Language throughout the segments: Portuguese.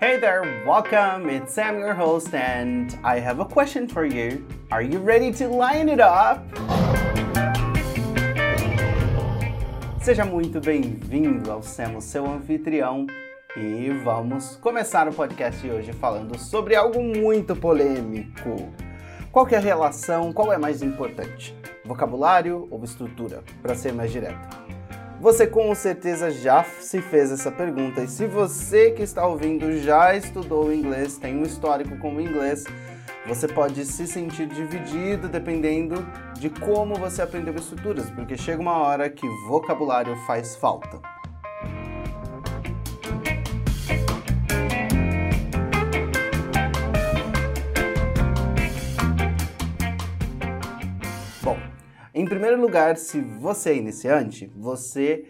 Hey there, welcome. It's Sam, your host, and I have a question for you. Are you ready to line it up? Seja muito bem-vindo ao Sam, o seu anfitrião, e vamos começar o podcast de hoje falando sobre algo muito polêmico. Qual é a relação, qual é mais importante? Vocabulário ou estrutura, para ser mais direto? Você com certeza já se fez essa pergunta e se você que está ouvindo já estudou inglês, tem um histórico com o inglês, você pode se sentir dividido dependendo de como você aprendeu estruturas, porque chega uma hora que vocabulário faz falta. Primeiro lugar, se você é iniciante, você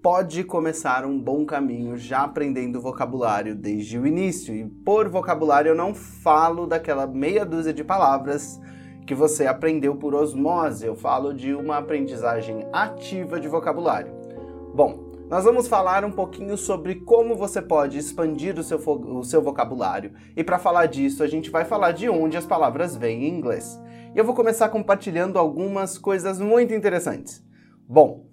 pode começar um bom caminho já aprendendo vocabulário desde o início. E por vocabulário eu não falo daquela meia dúzia de palavras que você aprendeu por osmose, eu falo de uma aprendizagem ativa de vocabulário. Bom, nós vamos falar um pouquinho sobre como você pode expandir o seu, o seu vocabulário. E para falar disso, a gente vai falar de onde as palavras vêm em inglês. E eu vou começar compartilhando algumas coisas muito interessantes. Bom,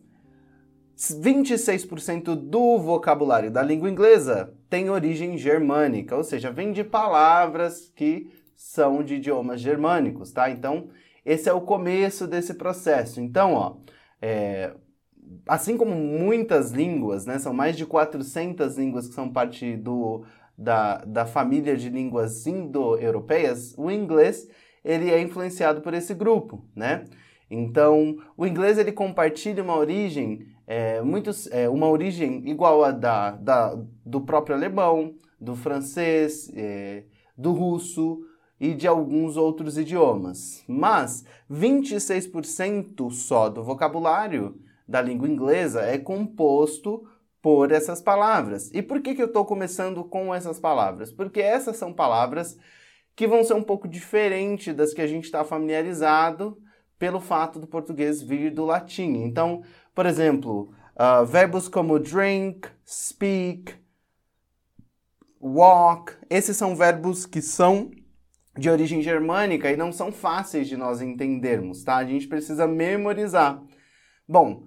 26% do vocabulário da língua inglesa tem origem germânica, ou seja, vem de palavras que são de idiomas germânicos, tá? Então, esse é o começo desse processo. Então, ó, é, assim como muitas línguas, né, são mais de 400 línguas que são parte do, da, da família de línguas indo-europeias, o inglês ele é influenciado por esse grupo, né? Então, o inglês ele compartilha uma origem é, muito, é, uma origem igual a da, da, do próprio alemão, do francês, é, do russo e de alguns outros idiomas. Mas 26% só do vocabulário da língua inglesa é composto por essas palavras. E por que, que eu estou começando com essas palavras? Porque essas são palavras que vão ser um pouco diferentes das que a gente está familiarizado pelo fato do português vir do latim. Então, por exemplo, uh, verbos como drink, speak, walk, esses são verbos que são de origem germânica e não são fáceis de nós entendermos, tá? A gente precisa memorizar. Bom,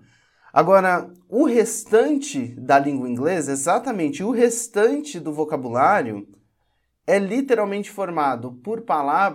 agora o restante da língua inglesa, exatamente o restante do vocabulário, é literalmente formado por,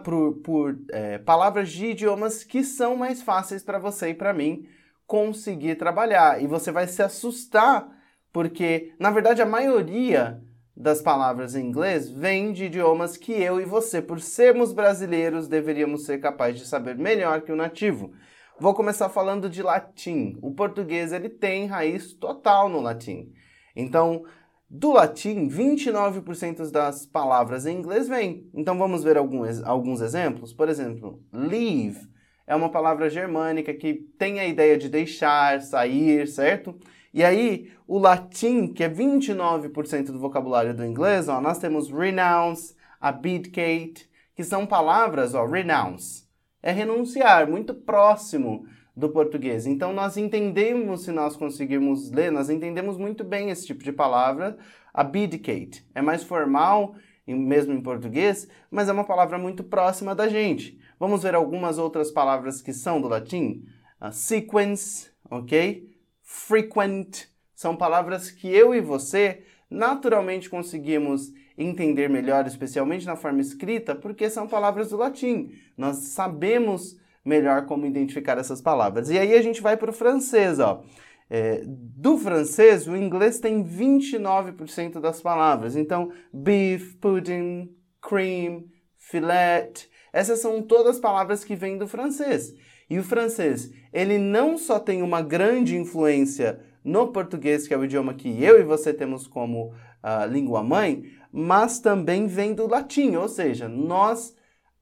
por, por é, palavras de idiomas que são mais fáceis para você e para mim conseguir trabalhar. E você vai se assustar, porque, na verdade, a maioria das palavras em inglês vem de idiomas que eu e você, por sermos brasileiros, deveríamos ser capazes de saber melhor que o nativo. Vou começar falando de latim. O português ele tem raiz total no latim. Então, do latim, 29% das palavras em inglês vêm. Então vamos ver alguns, alguns exemplos. Por exemplo, leave é uma palavra germânica que tem a ideia de deixar, sair, certo? E aí, o latim, que é 29% do vocabulário do inglês, ó, nós temos renounce, abdicate, que são palavras, ó, renounce, é renunciar, muito próximo do português. Então nós entendemos, se nós conseguirmos ler, nós entendemos muito bem esse tipo de palavra. Abdicate é mais formal, mesmo em português, mas é uma palavra muito próxima da gente. Vamos ver algumas outras palavras que são do latim. Uh, sequence, ok? Frequent, são palavras que eu e você naturalmente conseguimos entender melhor, especialmente na forma escrita, porque são palavras do latim. Nós sabemos melhor como identificar essas palavras. E aí a gente vai para o francês, ó. É, do francês, o inglês tem 29% das palavras. Então, beef, pudding, cream, fillet, essas são todas palavras que vêm do francês. E o francês, ele não só tem uma grande influência no português, que é o idioma que eu e você temos como uh, língua mãe, mas também vem do latim, ou seja, nós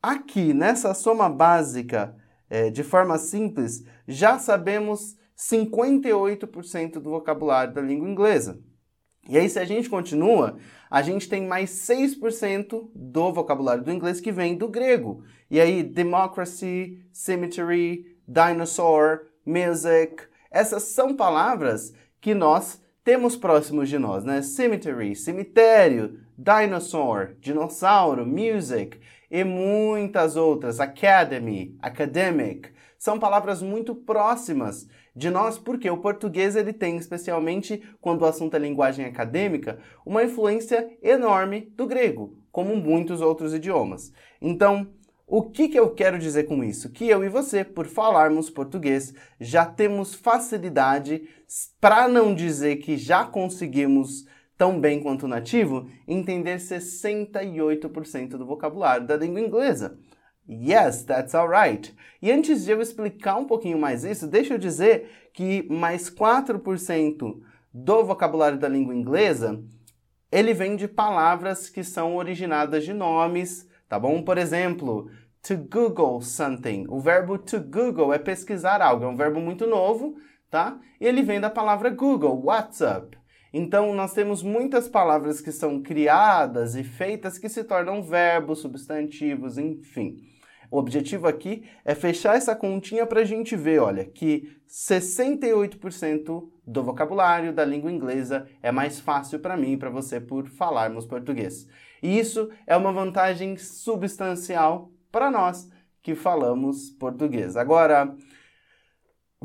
aqui nessa soma básica é, de forma simples, já sabemos 58% do vocabulário da língua inglesa. E aí, se a gente continua, a gente tem mais 6% do vocabulário do inglês que vem do grego. E aí, democracy, symmetry, dinosaur, music, essas são palavras que nós temos próximos de nós, né? Cemetery, cemitério, dinosaur, dinossauro, music e muitas outras. Academy, academic. São palavras muito próximas de nós porque o português ele tem, especialmente quando o assunto é linguagem acadêmica, uma influência enorme do grego, como muitos outros idiomas. Então, o que, que eu quero dizer com isso? Que eu e você, por falarmos português, já temos facilidade, para não dizer que já conseguimos tão bem quanto o nativo, entender 68% do vocabulário da língua inglesa. Yes, that's alright. E antes de eu explicar um pouquinho mais isso, deixa eu dizer que mais 4% do vocabulário da língua inglesa, ele vem de palavras que são originadas de nomes tá bom? Por exemplo, to Google something. O verbo to Google é pesquisar algo, é um verbo muito novo, tá? E ele vem da palavra Google, WhatsApp. Então, nós temos muitas palavras que são criadas e feitas que se tornam verbos, substantivos, enfim. O objetivo aqui é fechar essa continha para a gente ver, olha, que 68% do vocabulário da língua inglesa é mais fácil para mim e para você por falarmos português. E isso é uma vantagem substancial para nós que falamos português. Agora,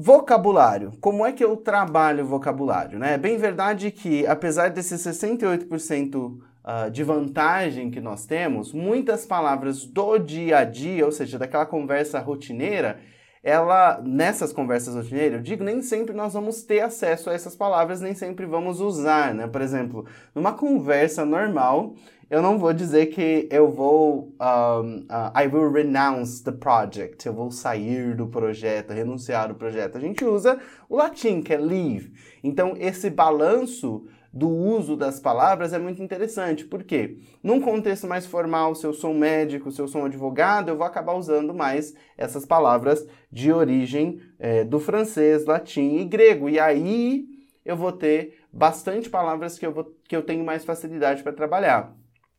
vocabulário. Como é que eu trabalho vocabulário? Né? É bem verdade que, apesar desses 68% uh, de vantagem que nós temos, muitas palavras do dia a dia, ou seja, daquela conversa rotineira, ela nessas conversas rotineiras, eu digo, nem sempre nós vamos ter acesso a essas palavras, nem sempre vamos usar, né? Por exemplo, numa conversa normal, eu não vou dizer que eu vou. Um, uh, I will renounce the project. Eu vou sair do projeto, renunciar do projeto. A gente usa o latim, que é leave. Então, esse balanço do uso das palavras é muito interessante. Por quê? Num contexto mais formal, se eu sou um médico, se eu sou um advogado, eu vou acabar usando mais essas palavras de origem é, do francês, latim e grego. E aí eu vou ter bastante palavras que eu, vou, que eu tenho mais facilidade para trabalhar.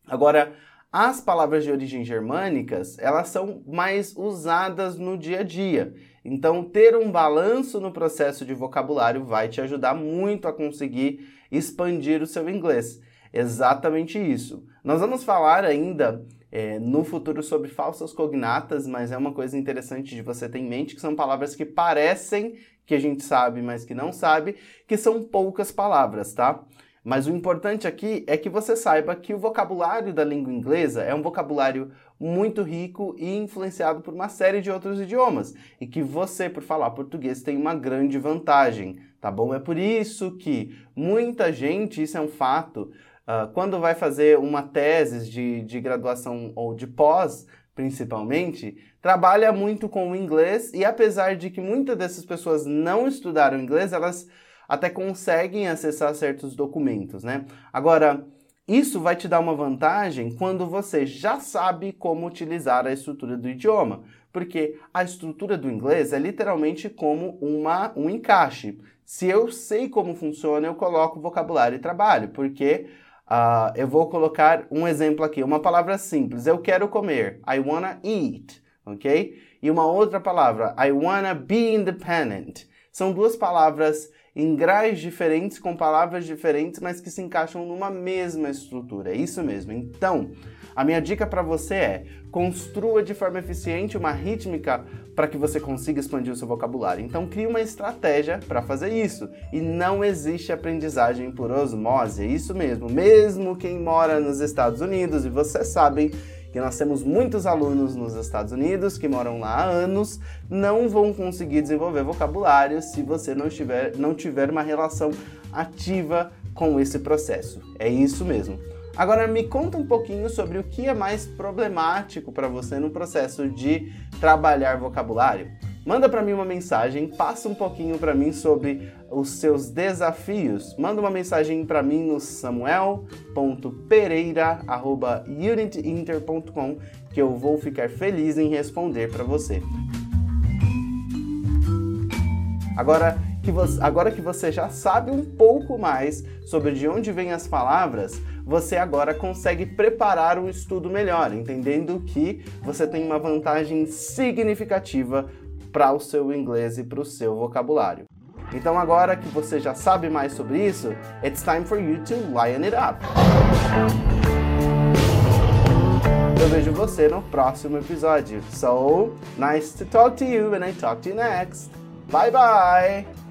Agora, as palavras de origem germânicas, elas são mais usadas no dia a dia. Então, ter um balanço no processo de vocabulário vai te ajudar muito a conseguir expandir o seu inglês. Exatamente isso. Nós vamos falar ainda é, no futuro sobre falsas cognatas, mas é uma coisa interessante de você ter em mente que são palavras que parecem que a gente sabe, mas que não sabe, que são poucas palavras, tá? Mas o importante aqui é que você saiba que o vocabulário da língua inglesa é um vocabulário muito rico e influenciado por uma série de outros idiomas, e que você, por falar português, tem uma grande vantagem, tá bom? É por isso que muita gente, isso é um fato, uh, quando vai fazer uma tese de, de graduação ou de pós, principalmente, trabalha muito com o inglês, e apesar de que muitas dessas pessoas não estudaram inglês, elas até conseguem acessar certos documentos, né? Agora, isso vai te dar uma vantagem quando você já sabe como utilizar a estrutura do idioma, porque a estrutura do inglês é literalmente como uma, um encaixe. Se eu sei como funciona, eu coloco vocabulário e trabalho, porque uh, eu vou colocar um exemplo aqui, uma palavra simples. Eu quero comer. I wanna eat, ok? E uma outra palavra, I wanna be independent. São duas palavras em graus diferentes, com palavras diferentes, mas que se encaixam numa mesma estrutura. É isso mesmo. Então, a minha dica para você é: construa de forma eficiente uma rítmica para que você consiga expandir o seu vocabulário. Então, crie uma estratégia para fazer isso. E não existe aprendizagem por osmose. É isso mesmo. Mesmo quem mora nos Estados Unidos, e vocês sabem que nós temos muitos alunos nos Estados Unidos que moram lá há anos, não vão conseguir desenvolver vocabulário se você não tiver, não tiver uma relação ativa com esse processo. É isso mesmo. Agora me conta um pouquinho sobre o que é mais problemático para você no processo de trabalhar vocabulário. Manda para mim uma mensagem, passa um pouquinho para mim sobre os seus desafios. Manda uma mensagem para mim no samuel.pereira@unityinter.com que eu vou ficar feliz em responder para você. Agora que, você, agora que você já sabe um pouco mais sobre de onde vêm as palavras, você agora consegue preparar um estudo melhor, entendendo que você tem uma vantagem significativa para o seu inglês e para o seu vocabulário. Então agora que você já sabe mais sobre isso, it's time for you to lion it up. Eu vejo você no próximo episódio. So, nice to talk to you and I talk to you next. Bye bye!